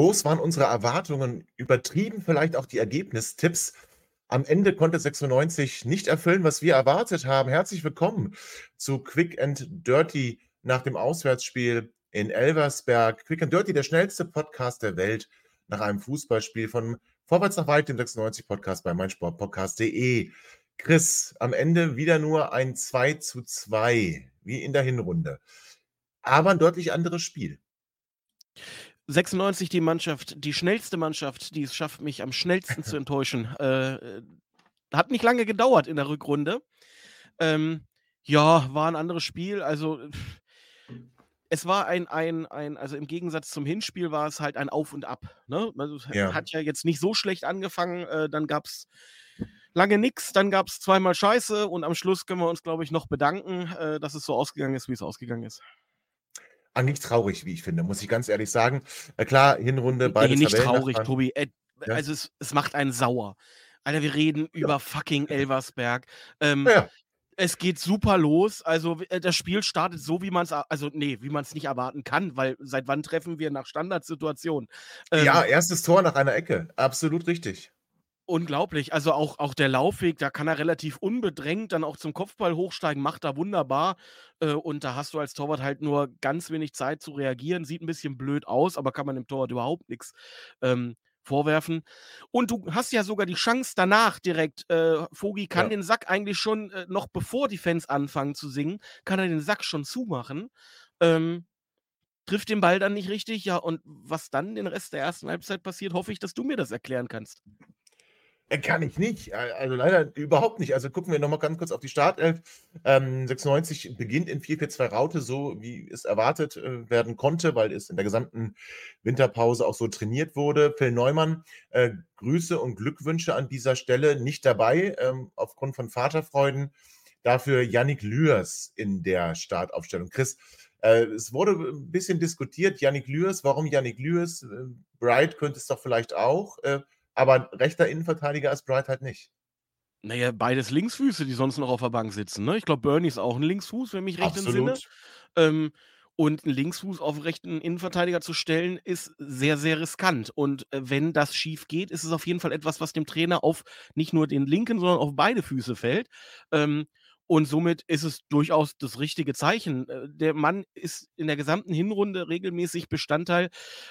Groß waren unsere Erwartungen, übertrieben vielleicht auch die Ergebnistipps. Am Ende konnte 96 nicht erfüllen, was wir erwartet haben. Herzlich willkommen zu Quick and Dirty nach dem Auswärtsspiel in Elversberg. Quick and Dirty, der schnellste Podcast der Welt nach einem Fußballspiel von Vorwärts nach Weit, dem 96 Podcast bei meinsportpodcast.de. Chris, am Ende wieder nur ein 2 zu 2, wie in der Hinrunde. Aber ein deutlich anderes Spiel. 96 die Mannschaft, die schnellste Mannschaft, die es schafft, mich am schnellsten zu enttäuschen. Äh, hat nicht lange gedauert in der Rückrunde. Ähm, ja, war ein anderes Spiel. Also es war ein, ein, ein, also im Gegensatz zum Hinspiel war es halt ein Auf und Ab. Ne? Also, ja. Hat ja jetzt nicht so schlecht angefangen. Äh, dann gab es lange nichts, dann gab es zweimal Scheiße und am Schluss können wir uns, glaube ich, noch bedanken, äh, dass es so ausgegangen ist, wie es ausgegangen ist eigentlich traurig, wie ich finde, muss ich ganz ehrlich sagen. Äh, klar, Hinrunde, beide Nee, nicht traurig, Tobi. Äh, ja? Also es, es, macht einen sauer. Alter, wir reden ja. über fucking Elversberg. Ähm, ja. Es geht super los. Also äh, das Spiel startet so, wie man es, also nee, wie man es nicht erwarten kann, weil seit wann treffen wir nach Standardsituationen? Ähm, ja, erstes Tor nach einer Ecke. Absolut richtig. Unglaublich. Also auch, auch der Laufweg, da kann er relativ unbedrängt dann auch zum Kopfball hochsteigen, macht er wunderbar. Äh, und da hast du als Torwart halt nur ganz wenig Zeit zu reagieren. Sieht ein bisschen blöd aus, aber kann man dem Torwart überhaupt nichts ähm, vorwerfen. Und du hast ja sogar die Chance danach direkt. Äh, Vogi kann ja. den Sack eigentlich schon, äh, noch bevor die Fans anfangen zu singen, kann er den Sack schon zumachen. Ähm, trifft den Ball dann nicht richtig. Ja, und was dann den Rest der ersten Halbzeit passiert, hoffe ich, dass du mir das erklären kannst. Äh, kann ich nicht. Also leider überhaupt nicht. Also gucken wir nochmal ganz kurz auf die Startelf. Ähm, 96 beginnt in 4-4-2 Raute, so wie es erwartet äh, werden konnte, weil es in der gesamten Winterpause auch so trainiert wurde. Phil Neumann, äh, Grüße und Glückwünsche an dieser Stelle nicht dabei, ähm, aufgrund von Vaterfreuden. Dafür Yannick Lührs in der Startaufstellung. Chris, äh, es wurde ein bisschen diskutiert, Yannick Lührs, warum Yannick Lührs? Äh, Bright könnte es doch vielleicht auch. Aber rechter Innenverteidiger ist Bright halt nicht. Naja, beides Linksfüße, die sonst noch auf der Bank sitzen. Ne? Ich glaube, Bernie ist auch ein Linksfuß, wenn mich recht entsinne. Ähm, und einen Linksfuß auf rechten Innenverteidiger zu stellen, ist sehr, sehr riskant. Und äh, wenn das schief geht, ist es auf jeden Fall etwas, was dem Trainer auf nicht nur den linken, sondern auf beide Füße fällt. Ähm, und somit ist es durchaus das richtige Zeichen. Äh, der Mann ist in der gesamten Hinrunde regelmäßig Bestandteil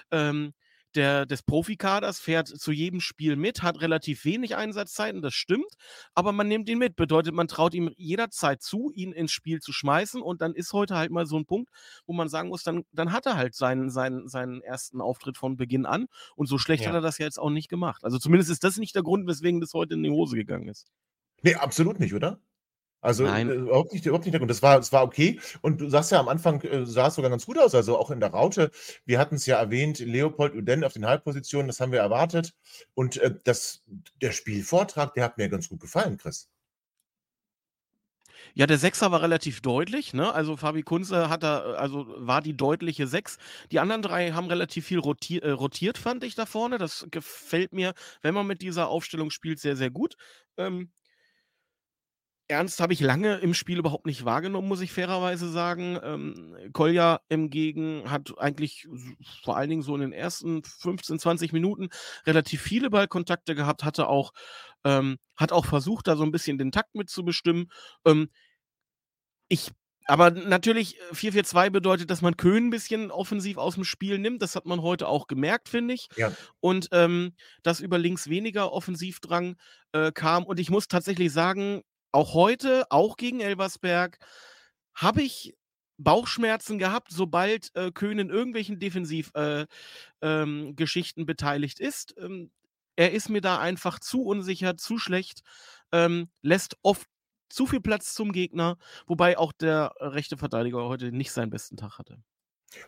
ähm, der, des Profikaders, fährt zu jedem Spiel mit, hat relativ wenig Einsatzzeiten, das stimmt, aber man nimmt ihn mit. Bedeutet, man traut ihm jederzeit zu, ihn ins Spiel zu schmeißen und dann ist heute halt mal so ein Punkt, wo man sagen muss, dann, dann hat er halt seinen, seinen, seinen ersten Auftritt von Beginn an und so schlecht ja. hat er das ja jetzt auch nicht gemacht. Also zumindest ist das nicht der Grund, weswegen das heute in die Hose gegangen ist. Nee, absolut nicht, oder? Also Nein. Äh, überhaupt nicht, überhaupt nicht der Grund. Das war, das war okay. Und du sagst ja am Anfang, äh, sah es sogar ganz gut aus. Also auch in der Raute. Wir hatten es ja erwähnt, Leopold Uden auf den Halbpositionen, das haben wir erwartet. Und äh, das, der Spielvortrag, der hat mir ganz gut gefallen, Chris. Ja, der Sechser war relativ deutlich, ne? Also Fabi Kunze hat da, also war die deutliche Sechs. Die anderen drei haben relativ viel rotier, äh, rotiert, fand ich da vorne. Das gefällt mir, wenn man mit dieser Aufstellung spielt, sehr, sehr gut. Ähm, Ernst habe ich lange im Spiel überhaupt nicht wahrgenommen, muss ich fairerweise sagen. Ähm, Kolja hingegen hat eigentlich vor allen Dingen so in den ersten 15, 20 Minuten relativ viele Ballkontakte gehabt, hatte auch, ähm, hat auch versucht, da so ein bisschen den Takt mitzubestimmen. Ähm, ich aber natürlich, 4-4-2 äh, bedeutet, dass man Köhn ein bisschen offensiv aus dem Spiel nimmt. Das hat man heute auch gemerkt, finde ich. Ja. Und ähm, dass über links weniger Offensivdrang äh, kam. Und ich muss tatsächlich sagen, auch heute, auch gegen Elversberg, habe ich Bauchschmerzen gehabt, sobald äh, Köhn in irgendwelchen Defensivgeschichten äh, ähm, beteiligt ist. Ähm, er ist mir da einfach zu unsicher, zu schlecht, ähm, lässt oft zu viel Platz zum Gegner, wobei auch der rechte Verteidiger heute nicht seinen besten Tag hatte.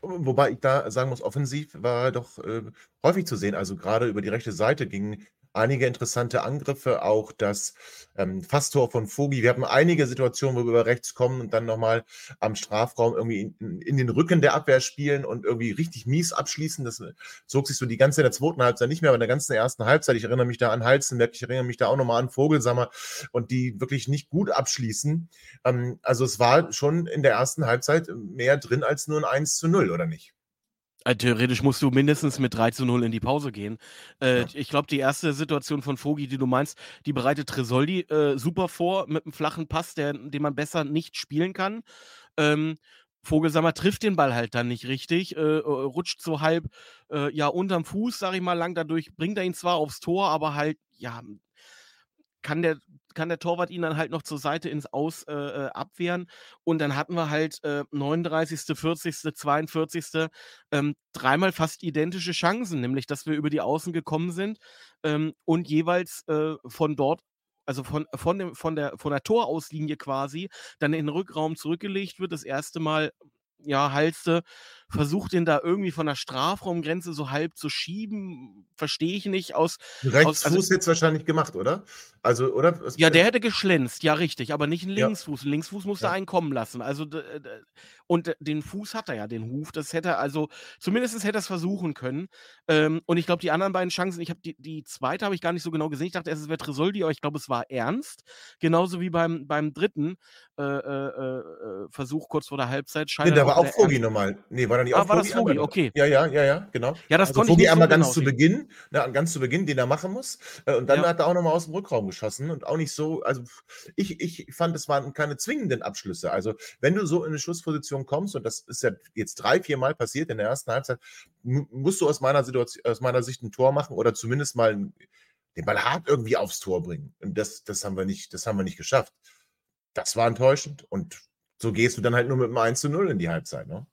Wobei ich da sagen muss, offensiv war doch äh, häufig zu sehen. Also gerade über die rechte Seite gingen einige interessante Angriffe, auch das ähm, Fasstor von Vogi. Wir haben einige Situationen, wo wir über rechts kommen und dann nochmal am Strafraum irgendwie in, in, den Rücken der Abwehr spielen und irgendwie richtig mies abschließen. Das zog sich so die ganze in der zweiten Halbzeit nicht mehr, aber in der ganzen ersten Halbzeit. Ich erinnere mich da an Halzenberg, ich erinnere mich da auch nochmal an Vogelsammer und die wirklich nicht gut abschließen. Ähm, also es war schon in der ersten Halbzeit mehr drin als nur ein 1 zu 0, oder nicht? Äh, theoretisch musst du mindestens mit 3 zu 0 in die Pause gehen. Äh, ja. Ich glaube, die erste Situation von Vogi, die du meinst, die bereitet Tresoldi äh, super vor mit einem flachen Pass, der, den man besser nicht spielen kann. Ähm, Vogelsammer trifft den Ball halt dann nicht richtig, äh, äh rutscht so halb äh, ja unterm Fuß, sag ich mal, lang dadurch, bringt er ihn zwar aufs Tor, aber halt, ja, kann der, kann der Torwart ihn dann halt noch zur Seite ins Aus äh, äh abwehren. Und dann hatten wir halt äh, 39., 40., 42. Ähm, dreimal fast identische Chancen, nämlich dass wir über die Außen gekommen sind ähm, und jeweils äh, von dort also von, von, dem, von, der, von der Torauslinie quasi, dann in den Rückraum zurückgelegt wird. Das erste Mal, ja, Halste versucht den da irgendwie von der Strafraumgrenze so halb zu schieben. Verstehe ich nicht. Aus, Rechtsfuß also, jetzt wahrscheinlich gemacht, oder? Also, oder? Ja, der hätte geschlänzt, ja, richtig, aber nicht ein Linksfuß. Ja. Ein Linksfuß musste ja. einen kommen lassen. Also, und den Fuß hat er ja, den Huf. Das hätte er also, zumindest hätte er es versuchen können. Ähm, und ich glaube, die anderen beiden Chancen, ich habe die, die zweite habe ich gar nicht so genau gesehen. Ich dachte erst, es wäre Tresoldi, aber ich glaube, es war ernst. Genauso wie beim, beim dritten äh, äh, äh Versuch kurz vor der Halbzeit. Nee, da war auch Vogi nochmal. Nee, war da nicht ah, war das Vogi, okay. Ja, ja, ja, ja, genau. Ja, das also ich einmal so ganz genau zu Beginn, ne, ganz zu Beginn, den er machen muss. Äh, und dann ja. hat er auch nochmal aus dem Rückraum geschossen und auch nicht so, also ich, ich fand, es waren keine zwingenden Abschlüsse. Also wenn du so in eine Schussposition kommst, und das ist ja jetzt drei, vier Mal passiert in der ersten Halbzeit, musst du aus meiner Situation, aus meiner Sicht ein Tor machen oder zumindest mal den Ball hart irgendwie aufs Tor bringen. Und das, das haben wir nicht, das haben wir nicht geschafft. Das war enttäuschend. Und so gehst du dann halt nur mit einem 1 zu 0 in die Halbzeit, ne?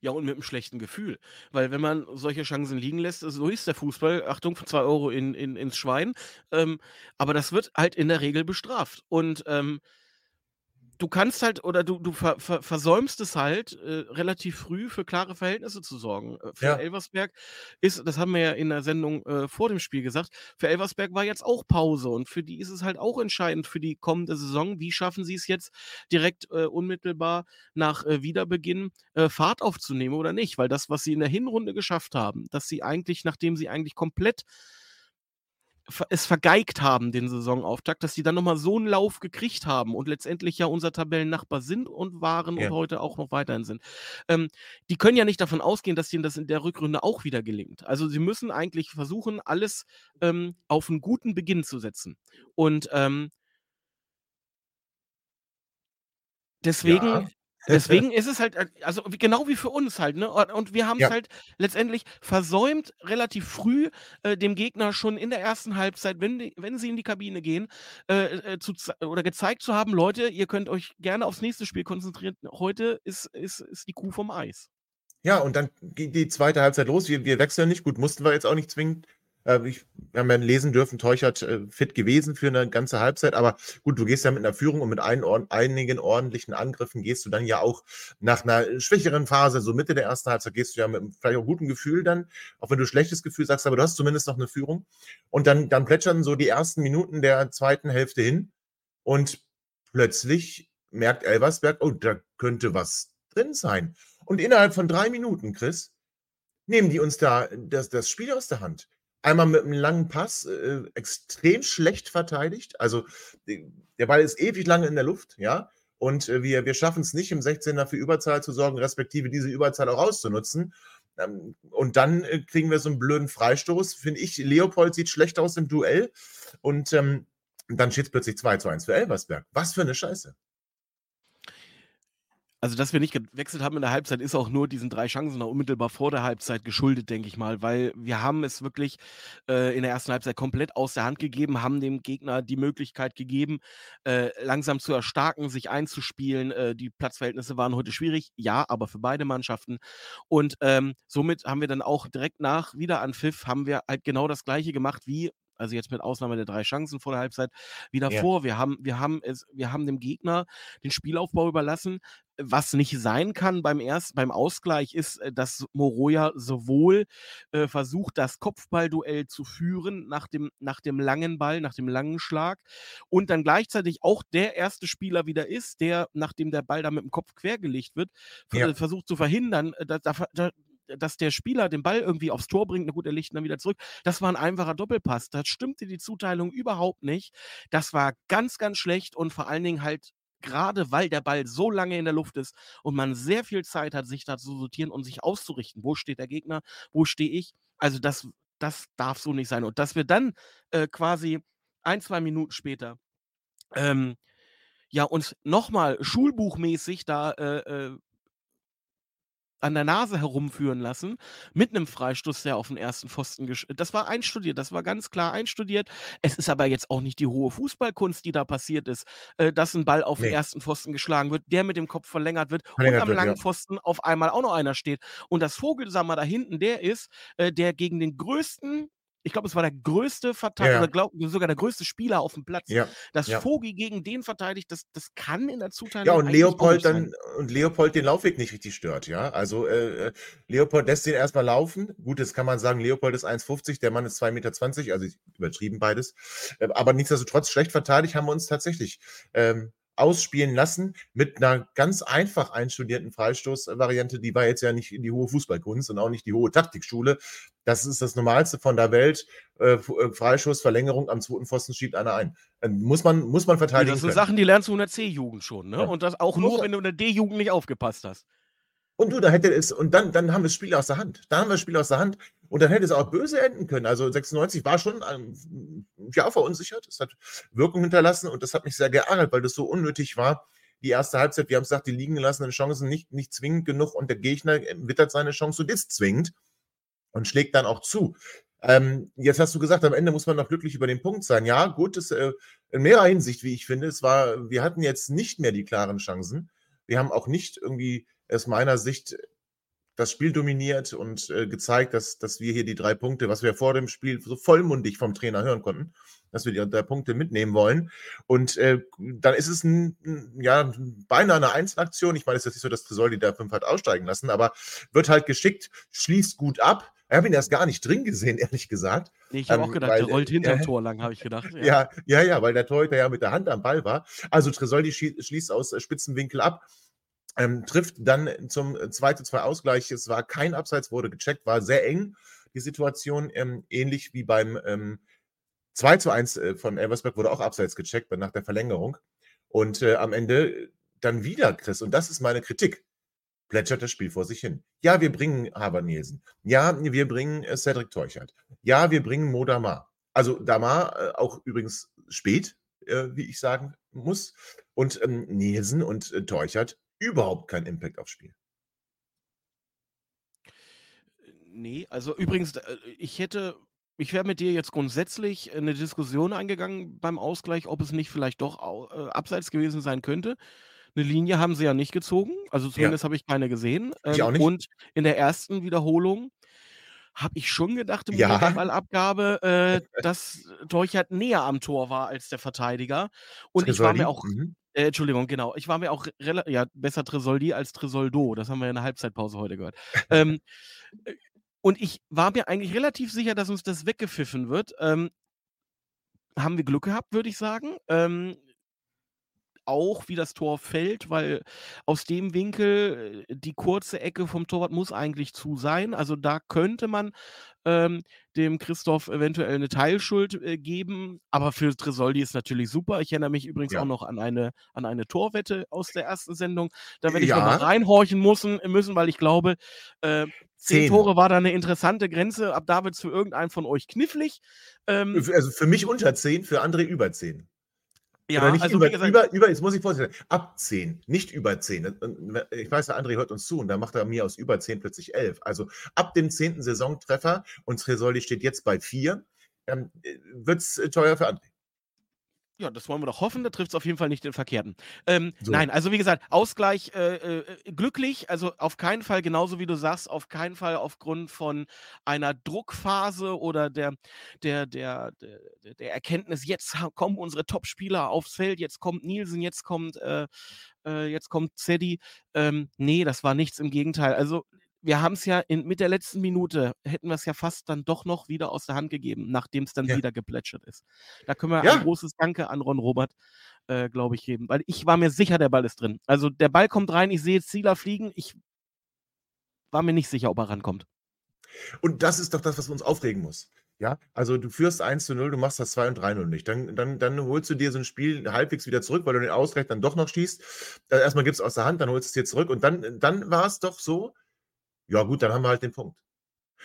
Ja, und mit einem schlechten Gefühl. Weil wenn man solche Chancen liegen lässt, so ist der Fußball, Achtung, 2 Euro in, in, ins Schwein. Ähm, aber das wird halt in der Regel bestraft. Und ähm, du kannst halt oder du, du ver, ver, versäumst es halt, äh, relativ früh für klare Verhältnisse zu sorgen. Äh, für ja. Elversberg ist, das haben wir ja in der Sendung äh, vor dem Spiel gesagt, für Elversberg war jetzt auch Pause und für die ist es halt auch entscheidend für die kommende Saison. Wie schaffen sie es jetzt direkt äh, unmittelbar nach äh, Wiederbeginn Fahrt aufzunehmen oder nicht? Weil das, was sie in der Hinrunde geschafft haben, dass sie eigentlich, nachdem sie eigentlich komplett es vergeigt haben, den Saisonauftakt, dass sie dann nochmal so einen Lauf gekriegt haben und letztendlich ja unser Tabellennachbar sind und waren ja. und heute auch noch weiterhin sind. Ähm, die können ja nicht davon ausgehen, dass ihnen das in der Rückrunde auch wieder gelingt. Also sie müssen eigentlich versuchen, alles ähm, auf einen guten Beginn zu setzen. Und ähm, deswegen ja. Deswegen ist es halt, äh, also genau wie für uns halt, ne? Und wir haben es ja. halt letztendlich versäumt, relativ früh äh, dem Gegner schon in der ersten Halbzeit, wenn, die, wenn sie in die Kabine gehen, äh, äh zu, oder gezeigt zu haben, Leute, ihr könnt euch gerne aufs nächste Spiel konzentrieren. Heute ist, ist, ist die Kuh vom Eis. Ja, und dann geht die zweite Halbzeit los. Wir, wir wechseln nicht. Gut, mussten wir jetzt auch nicht zwingend äh, ich, wir haben ja lesen dürfen, Teuchert äh, fit gewesen für eine ganze Halbzeit. Aber gut, du gehst ja mit einer Führung und mit ein, einigen ordentlichen Angriffen gehst du dann ja auch nach einer schwächeren Phase, so Mitte der ersten Halbzeit, gehst du ja mit vielleicht auch gutem Gefühl dann, auch wenn du schlechtes Gefühl sagst, aber du hast zumindest noch eine Führung. Und dann, dann plätschern so die ersten Minuten der zweiten Hälfte hin und plötzlich merkt Elversberg, oh, da könnte was drin sein. Und innerhalb von drei Minuten, Chris, nehmen die uns da das, das Spiel aus der Hand. Einmal mit einem langen Pass, äh, extrem schlecht verteidigt. Also der Ball ist ewig lange in der Luft, ja. Und äh, wir, wir schaffen es nicht, im 16er für Überzahl zu sorgen, respektive diese Überzahl auch auszunutzen. Ähm, und dann äh, kriegen wir so einen blöden Freistoß. Finde ich, Leopold sieht schlecht aus im Duell. Und ähm, dann steht es plötzlich 2 zu 1 für Elversberg. Was für eine Scheiße. Also, dass wir nicht gewechselt haben in der Halbzeit, ist auch nur diesen drei Chancen noch unmittelbar vor der Halbzeit geschuldet, denke ich mal, weil wir haben es wirklich äh, in der ersten Halbzeit komplett aus der Hand gegeben, haben dem Gegner die Möglichkeit gegeben, äh, langsam zu erstarken, sich einzuspielen. Äh, die Platzverhältnisse waren heute schwierig, ja, aber für beide Mannschaften. Und ähm, somit haben wir dann auch direkt nach Wiederanpfiff haben wir halt genau das Gleiche gemacht wie also jetzt mit Ausnahme der drei Chancen vor der Halbzeit, wieder Ja. vor. Wir haben, wir haben es, wir haben dem Gegner den Spielaufbau überlassen. Was nicht sein kann beim ersten, beim Ausgleich ist, äh, dass Moroja sowohl äh, versucht, das Kopfballduell zu führen nach dem, nach dem langen Ball, nach dem langen Schlag und dann gleichzeitig auch der erste Spieler wieder ist, der, nachdem der Ball da mit dem Kopf quergelegt wird, Ja. äh, versucht zu verhindern, äh, da, dass der Spieler den Ball irgendwie aufs Tor bringt. Na gut, er legt ihn dann wieder zurück. Das war ein einfacher Doppelpass. Da stimmte die Zuteilung überhaupt nicht. Das war ganz, ganz schlecht und vor allen Dingen halt gerade weil der Ball so lange in der Luft ist und man sehr viel Zeit hat, sich da zu sortieren und sich auszurichten. Wo steht der Gegner? Wo stehe ich? Also das, das darf so nicht sein. Und dass wir dann äh, quasi ein, zwei Minuten später ähm, ja, uns nochmal schulbuchmäßig da äh, äh, an der Nase herumführen lassen, mit einem Freistoß, der auf den ersten Pfosten gesch Das war einstudiert, das war ganz klar einstudiert. Es ist aber jetzt auch nicht die hohe Fußballkunst, die da passiert ist, äh, dass ein Ball auf den Nee. ersten Pfosten geschlagen wird, der mit dem Kopf verlängert wird Verlängert und am wird, langen ja. Pfosten auf einmal auch noch einer steht. Und das Vogelsammer da hinten, der ist, äh, der gegen den größten ich glaube, es war der größte Verteidiger, Ja, glaub, sogar der größte Spieler auf dem Platz. Ja, Dass ja. Vogi gegen den verteidigt, das, das kann in der Zuteilung Ja, und Leopold dann und Leopold den Laufweg nicht richtig stört, ja. Also äh, äh, Leopold lässt den erstmal laufen. Gut, jetzt kann man sagen, Leopold ist 1,50, der Mann ist 2,20 Meter, also übertrieben beides. Äh, aber nichtsdestotrotz schlecht verteidigt haben wir uns tatsächlich ähm, ausspielen lassen mit einer ganz einfach einstudierten Freistoßvariante. Die war jetzt ja nicht die hohe Fußballkunst und auch nicht die hohe Taktikschule. Das ist das Normalste von der Welt. Äh, äh, Freistoß, Verlängerung am zweiten Pfosten schiebt einer ein. Äh, muss man, muss man verteidigen das sind können. Sachen, die lernst du in der C-Jugend schon, ne? Ja. Und das auch nur, wenn du in der D-Jugend nicht aufgepasst hast. Und du, da hätte es, und dann, dann haben wir das Spiel aus der Hand. Da haben wir das Spiel aus der Hand und dann hätte es auch böse enden können. Also 96 war schon ähm, ja, verunsichert. Es hat Wirkung hinterlassen und das hat mich sehr geärgert, weil das so unnötig war. Die erste Halbzeit, wir haben gesagt, die liegen gelassenen Chancen nicht, nicht zwingend genug und der Gegner wittert seine Chance und ist zwingend und schlägt dann auch zu. Ähm, jetzt hast du gesagt, am Ende muss man noch glücklich über den Punkt sein. Ja, gut, das, äh, in mehrerer Hinsicht, wie ich finde. Es war, wir hatten jetzt nicht mehr die klaren Chancen. Wir haben auch nicht irgendwie aus meiner Sicht das Spiel dominiert und äh, gezeigt, dass, dass wir hier die drei Punkte, was wir vor dem Spiel so vollmundig vom Trainer hören konnten, dass wir die drei Punkte mitnehmen wollen. Und äh, dann ist es ein, ja, beinahe eine Einzelaktion. Ich meine, es ist jetzt nicht so, dass Tresoldi da fünf hat aussteigen lassen, aber wird halt geschickt, schließt gut ab. Ich habe ihn erst gar nicht drin gesehen, ehrlich gesagt. Nee, ich habe Ähm, auch gedacht, weil, der rollt hinterm äh, Tor lang, habe ich gedacht. Ja, ja, ja, weil der Torhüter ja mit der Hand am Ball war. Also Tresoldi schließt aus Spitzenwinkel ab, ähm, trifft dann zum äh, 2 zu 2 Ausgleich. Es war kein Abseits, wurde gecheckt, war sehr eng, die Situation. Ähm, ähnlich wie beim ähm, 2 zu 1 äh, von Elversberg wurde auch Abseits gecheckt nach der Verlängerung. Und äh, am Ende dann wieder Chris, und das ist meine Kritik, plätschert das Spiel vor sich hin. Ja, wir bringen Haber Nielsen. Ja, wir bringen äh, Cedric Teuchert. Ja, wir bringen Mo Damar. Also Damar äh, auch übrigens spät, äh, wie ich sagen muss. Und ähm, Nielsen und äh, Teuchert überhaupt kein Impact aufs Spiel. Nee, also übrigens, äh, ich hätte, ich wäre mit dir jetzt grundsätzlich in eine Diskussion eingegangen beim Ausgleich, ob es nicht vielleicht doch äh, abseits gewesen sein könnte. Eine Linie haben sie ja nicht gezogen, also zumindest habe ich keine gesehen. Ich auch Ähm, nicht. Und in der ersten Wiederholung habe ich schon gedacht im Ja. Ballabgabe, äh, dass Teuchert näher am Tor war als der Verteidiger. Und ich war mir auch, mhm. Äh, Entschuldigung, genau, ich war mir auch, ja, besser Tresoldi als Tresoldo, das haben wir in der Halbzeitpause heute gehört. ähm, äh, und ich war mir eigentlich relativ sicher, dass uns das weggepfiffen wird. Ähm, haben wir Glück gehabt, würde ich sagen. Ähm, auch wie das Tor fällt, weil aus dem Winkel äh, die kurze Ecke vom Torwart muss eigentlich zu sein. Also da könnte man ähm, dem Christoph eventuell eine Teilschuld äh, geben. Aber für Tresoldi ist natürlich super. Ich erinnere mich übrigens Ja. auch noch an eine, an eine Torwette aus der ersten Sendung. Da werde ich Ja. reinhorchen müssen, müssen weil ich glaube, äh, zehn Zehn. Tore war da eine interessante Grenze. Ab da wird es für irgendeinen von euch knifflig. Ähm, Also für mich unter 10, für André über 10. ja, Oder nicht also über, gesagt, über, über, jetzt muss ich vorstellen, ab 10, nicht über 10. Und Ich weiß, der André hört uns zu und da macht er mir aus über 10 plötzlich 11. Also ab dem 10. Saisontreffer und Tresoldi steht jetzt bei 4, ähm, wird es teuer für André. Ja, das wollen wir doch hoffen. Da trifft es auf jeden Fall nicht den Verkehrten. Ähm, So. nein, also wie gesagt, Ausgleich äh, äh, glücklich, also auf keinen Fall, genauso wie du sagst, auf keinen Fall aufgrund von einer Druckphase oder der, der, der, der, der Erkenntnis, jetzt kommen unsere Top-Spieler aufs Feld, jetzt kommt Nielsen, jetzt kommt, äh, äh, jetzt kommt Zeddy. Ähm, nee, das war nichts, im Gegenteil. Also wir haben es ja in, mit der letzten Minute, hätten wir es ja fast dann doch noch wieder aus der Hand gegeben, nachdem es dann Ja. wieder geplätschert ist. Da können wir Ja. ein großes Danke an Ron Robert, äh, glaube ich, geben. Weil ich war mir sicher, der Ball ist drin. Also der Ball kommt rein, ich sehe Zieler fliegen. Ich war mir nicht sicher, ob er rankommt. Und das ist doch das, was uns aufregen muss. Ja, also du führst 1 zu 0, du machst das 2 und 3 0 nicht. Dann, dann, dann holst du dir so ein Spiel halbwegs wieder zurück, weil du den Ausgleich dann doch noch schießt. Äh, erstmal gibst du aus der Hand, dann holst du es dir zurück und dann, dann war es doch so, ja gut, dann haben wir halt den Punkt.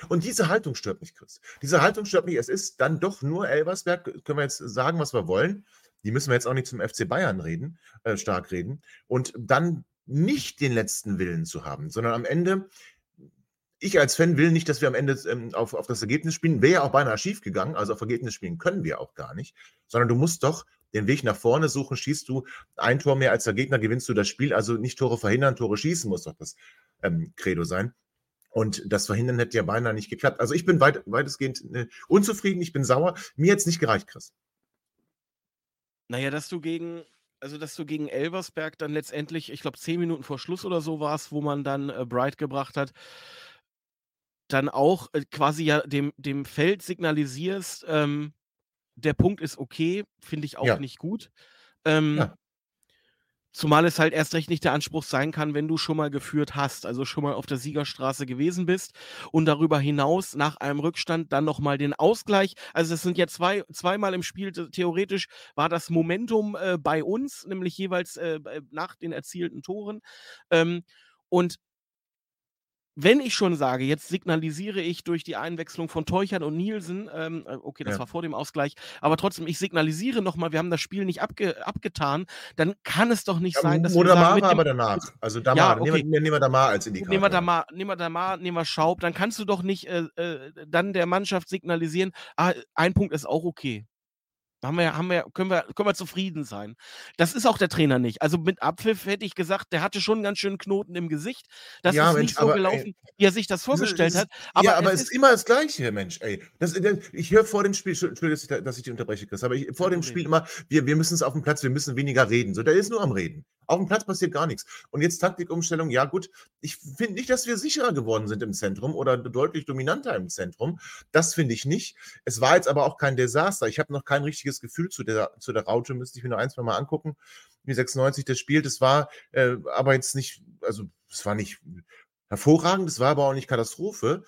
Und diese Haltung stört mich, Chris. Diese Haltung stört mich. Es ist dann doch nur Elversberg, können wir jetzt sagen, was wir wollen. Die müssen wir jetzt auch nicht zum FC Bayern reden, äh, stark reden. Und dann nicht den letzten Willen zu haben, sondern am Ende ich als Fan will nicht, dass wir am Ende ähm, auf, auf das Ergebnis spielen. Wäre ja auch beinahe schief gegangen. Also auf Ergebnis spielen können wir auch gar nicht. Sondern du musst doch den Weg nach vorne suchen. Schießt du ein Tor mehr als der Gegner, gewinnst du das Spiel. Also nicht Tore verhindern, Tore schießen muss doch das ähm, Credo sein. Und das Verhindern hätte ja beinahe nicht geklappt. Also ich bin weit, weitestgehend äh, unzufrieden, ich bin sauer. Mir jetzt nicht gereicht, Chris. Naja, dass du gegen, also dass du gegen Elversberg dann letztendlich, ich glaube, zehn Minuten vor Schluss oder so war es, wo man dann äh, Bright gebracht hat, dann auch äh, quasi ja dem, dem Feld signalisierst, ähm, der Punkt ist okay, finde ich auch Ja. nicht gut. Ähm, Ja. Zumal es halt erst recht nicht der Anspruch sein kann, wenn du schon mal geführt hast, also schon mal auf der Siegerstraße gewesen bist und darüber hinaus nach einem Rückstand dann nochmal den Ausgleich. Also es sind ja zwei, zweimal im Spiel, theoretisch war das Momentum äh, bei uns, nämlich jeweils äh, bei- nach den erzielten Toren. Ähm, und wenn ich schon sage, jetzt signalisiere ich durch die Einwechslung von Teuchert und Nielsen, ähm, äh, okay, das Ja. war vor dem Ausgleich, aber trotzdem, ich signalisiere nochmal, wir haben das Spiel nicht abge abgetan, dann kann es doch nicht sein, dass wir Oder sagen, Mar mit war dem, aber danach. Also Damar, Ja, nehmen, wir, nehmen wir Damar als Indikator. Nehmen wir da mal, nehmen wir da mal, nehmen wir Schaub, dann kannst du doch nicht äh, äh, dann der Mannschaft signalisieren, ah, ein Punkt ist auch okay. Haben wir, haben wir, können, wir, können wir zufrieden sein. Das ist auch der Trainer nicht. Also mit Abpfiff hätte ich gesagt, der hatte schon einen ganz schönen Knoten im Gesicht. Das Ja, ist Mensch, nicht so aber, ey, gelaufen, wie er sich das vorgestellt Es ist- hat. Aber, ja, aber es es ist immer das Gleiche, Mensch, ey. Das, äh, ich höre vor dem Spiel, Entschuldigung, dass ich, da- dass ich dich unterbreche, Chris, aber ich, vor dem. Spiel immer, wir, wir müssen es auf dem Platz, wir müssen weniger reden. So, der ist nur am Reden. Auf dem Platz passiert gar nichts. Und jetzt Taktikumstellung, ja gut, ich finde nicht, dass wir sicherer geworden sind im Zentrum oder deutlich dominanter im Zentrum. Das finde ich nicht. Es war jetzt aber auch kein Desaster. Ich habe noch kein richtiges Gefühl zu der, zu der Raute, müsste ich mir noch ein, zwei Mal angucken, wie 96 das spielt. Das war äh, aber jetzt nicht, also es war nicht hervorragend, es war aber auch nicht Katastrophe.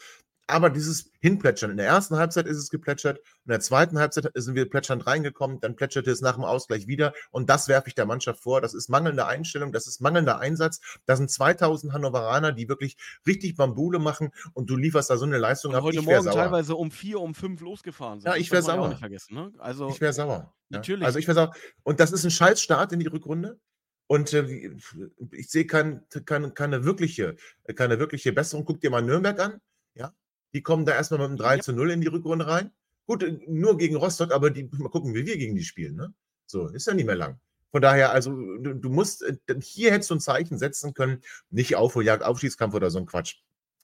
Aber dieses Hinplätschern, in der ersten Halbzeit ist es geplätschert, in der zweiten Halbzeit sind wir plätschernd reingekommen, dann plätscherte es nach dem Ausgleich wieder und das werfe ich der Mannschaft vor. Das ist mangelnde Einstellung, das ist mangelnder Einsatz. Da sind 2000 Hannoveraner, die wirklich richtig Bambule machen und du lieferst da so eine Leistung und ab. heute Ich wäre Morgen sauer. teilweise um vier, um fünf losgefahren sind. Ja, Das ich wär darf man ja auch sauer. Ne? Also, Ich wäre sauer. Ja. Natürlich. Also ich wäre sauer. Und das ist ein scheiß Start in die Rückrunde. Und äh, ich sehe kein, keine, keine, wirkliche, keine wirkliche Besserung. Guck dir mal Nürnberg an. Ja? Die kommen da erstmal mit einem 3 Ja. zu 0 in die Rückrunde rein. Gut, äh, nur gegen Rostock, aber die, mal gucken, wie wir gegen die spielen. Ne? So, ist ja nicht mehr lang. Von daher, also du, du musst, äh, hier hättest du ein Zeichen setzen können, nicht Aufholjagd, Aufschießkampf oder so ein Quatsch,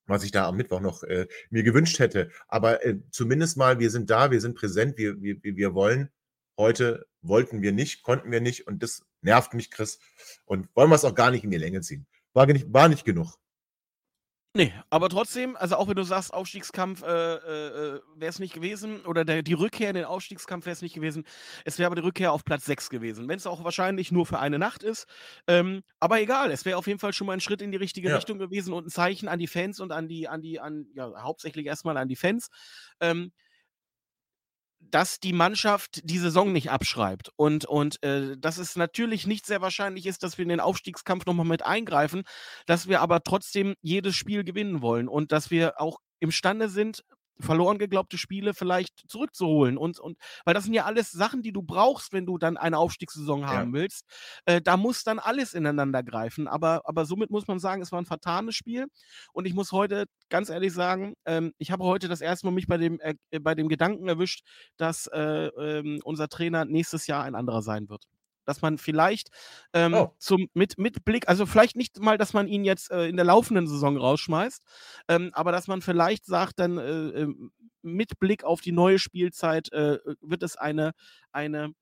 was ich da am Mittwoch noch äh, mir gewünscht hätte. Aber äh, zumindest mal, wir sind da, wir sind präsent, wir, wir, wir wir wollen. Heute wollten wir nicht, konnten wir nicht und das nervt mich, Chris. Und wollen wir es auch gar nicht in die Länge ziehen. War nicht, war nicht genug. Nee, aber trotzdem, also auch wenn du sagst, Aufstiegskampf äh, äh, wäre es nicht gewesen oder der, die Rückkehr in den Aufstiegskampf wäre es nicht gewesen, es wäre aber die Rückkehr auf Platz 6 gewesen, wenn es auch wahrscheinlich nur für eine Nacht ist. Ähm, aber egal, es wäre auf jeden Fall schon mal ein Schritt in die richtige Ja. Richtung gewesen und ein Zeichen an die Fans und an die, an die, an, ja, hauptsächlich erstmal an die Fans. Ähm, dass die Mannschaft die Saison nicht abschreibt. Und, und äh, dass es natürlich nicht sehr wahrscheinlich ist, dass wir in den Aufstiegskampf nochmal mit eingreifen, dass wir aber trotzdem jedes Spiel gewinnen wollen und dass wir auch imstande sind, verloren geglaubte Spiele vielleicht zurückzuholen. Und, und weil das sind ja alles Sachen, die du brauchst, wenn du dann eine Aufstiegssaison haben ja. willst. Äh, da muss dann alles ineinander greifen. Aber, aber somit muss man sagen, es war ein vertanes Spiel. Und ich muss heute ganz ehrlich sagen, ähm, ich habe heute das erste Mal mich bei dem, äh, bei dem Gedanken erwischt, dass äh, ähm, unser Trainer nächstes Jahr ein anderer sein wird dass man vielleicht ähm, oh. zum, mit, mit Blick, also vielleicht nicht mal, dass man ihn jetzt äh, in der laufenden Saison rausschmeißt, ähm, aber dass man vielleicht sagt, dann äh, ähm, mit Blick auf die neue Spielzeit äh, wird es eine, eine,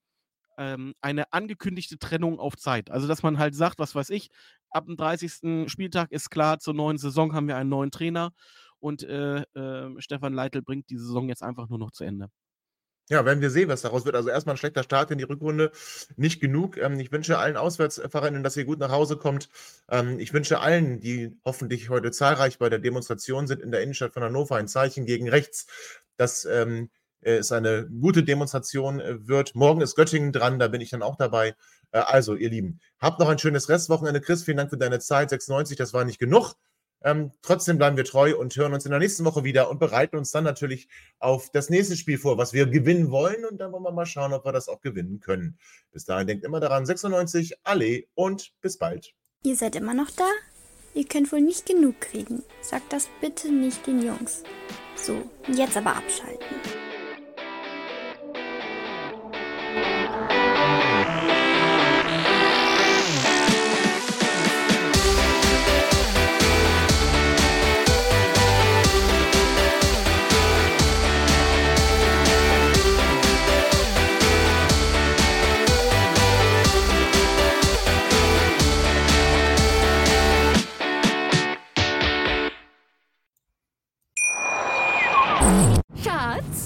ähm, eine angekündigte Trennung auf Zeit. Also dass man halt sagt, was weiß ich, ab dem 30. Spieltag ist klar, zur neuen Saison haben wir einen neuen Trainer und äh, äh, Stefan Leitl bringt die Saison jetzt einfach nur noch zu Ende. Ja, werden wir sehen, was daraus wird. Also erstmal ein schlechter Start in die Rückrunde. Nicht genug. Ähm, ich wünsche allen Auswärtsfahrerinnen, dass ihr gut nach Hause kommt. Ähm, ich wünsche allen, die hoffentlich heute zahlreich bei der Demonstration sind in der Innenstadt von Hannover, ein Zeichen gegen rechts, dass ähm, es eine gute Demonstration äh, wird. Morgen ist Göttingen dran, da bin ich dann auch dabei. Äh, also, ihr Lieben, habt noch ein schönes Restwochenende. Chris, vielen Dank für deine Zeit. 96, das war nicht genug. Ähm, trotzdem bleiben wir treu und hören uns in der nächsten Woche wieder und bereiten uns dann natürlich auf das nächste Spiel vor, was wir gewinnen wollen. Und dann wollen wir mal schauen, ob wir das auch gewinnen können. Bis dahin denkt immer daran, 96, alle und bis bald. Ihr seid immer noch da? Ihr könnt wohl nicht genug kriegen. Sagt das bitte nicht den Jungs. So, jetzt aber abschalten.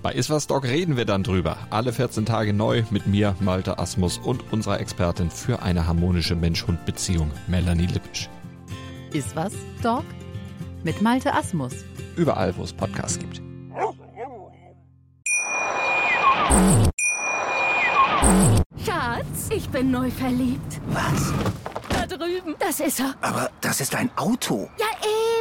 Bei Iswas Dog reden wir dann drüber. Alle 14 Tage neu mit mir, Malte Asmus und unserer Expertin für eine harmonische Mensch-Hund-Beziehung, Melanie Lippisch. Iswas Dog mit Malte Asmus. Überall, wo es Podcasts gibt. Schatz, ich bin neu verliebt. Was? Da drüben. Das ist er. Aber das ist ein Auto. Ja, eben.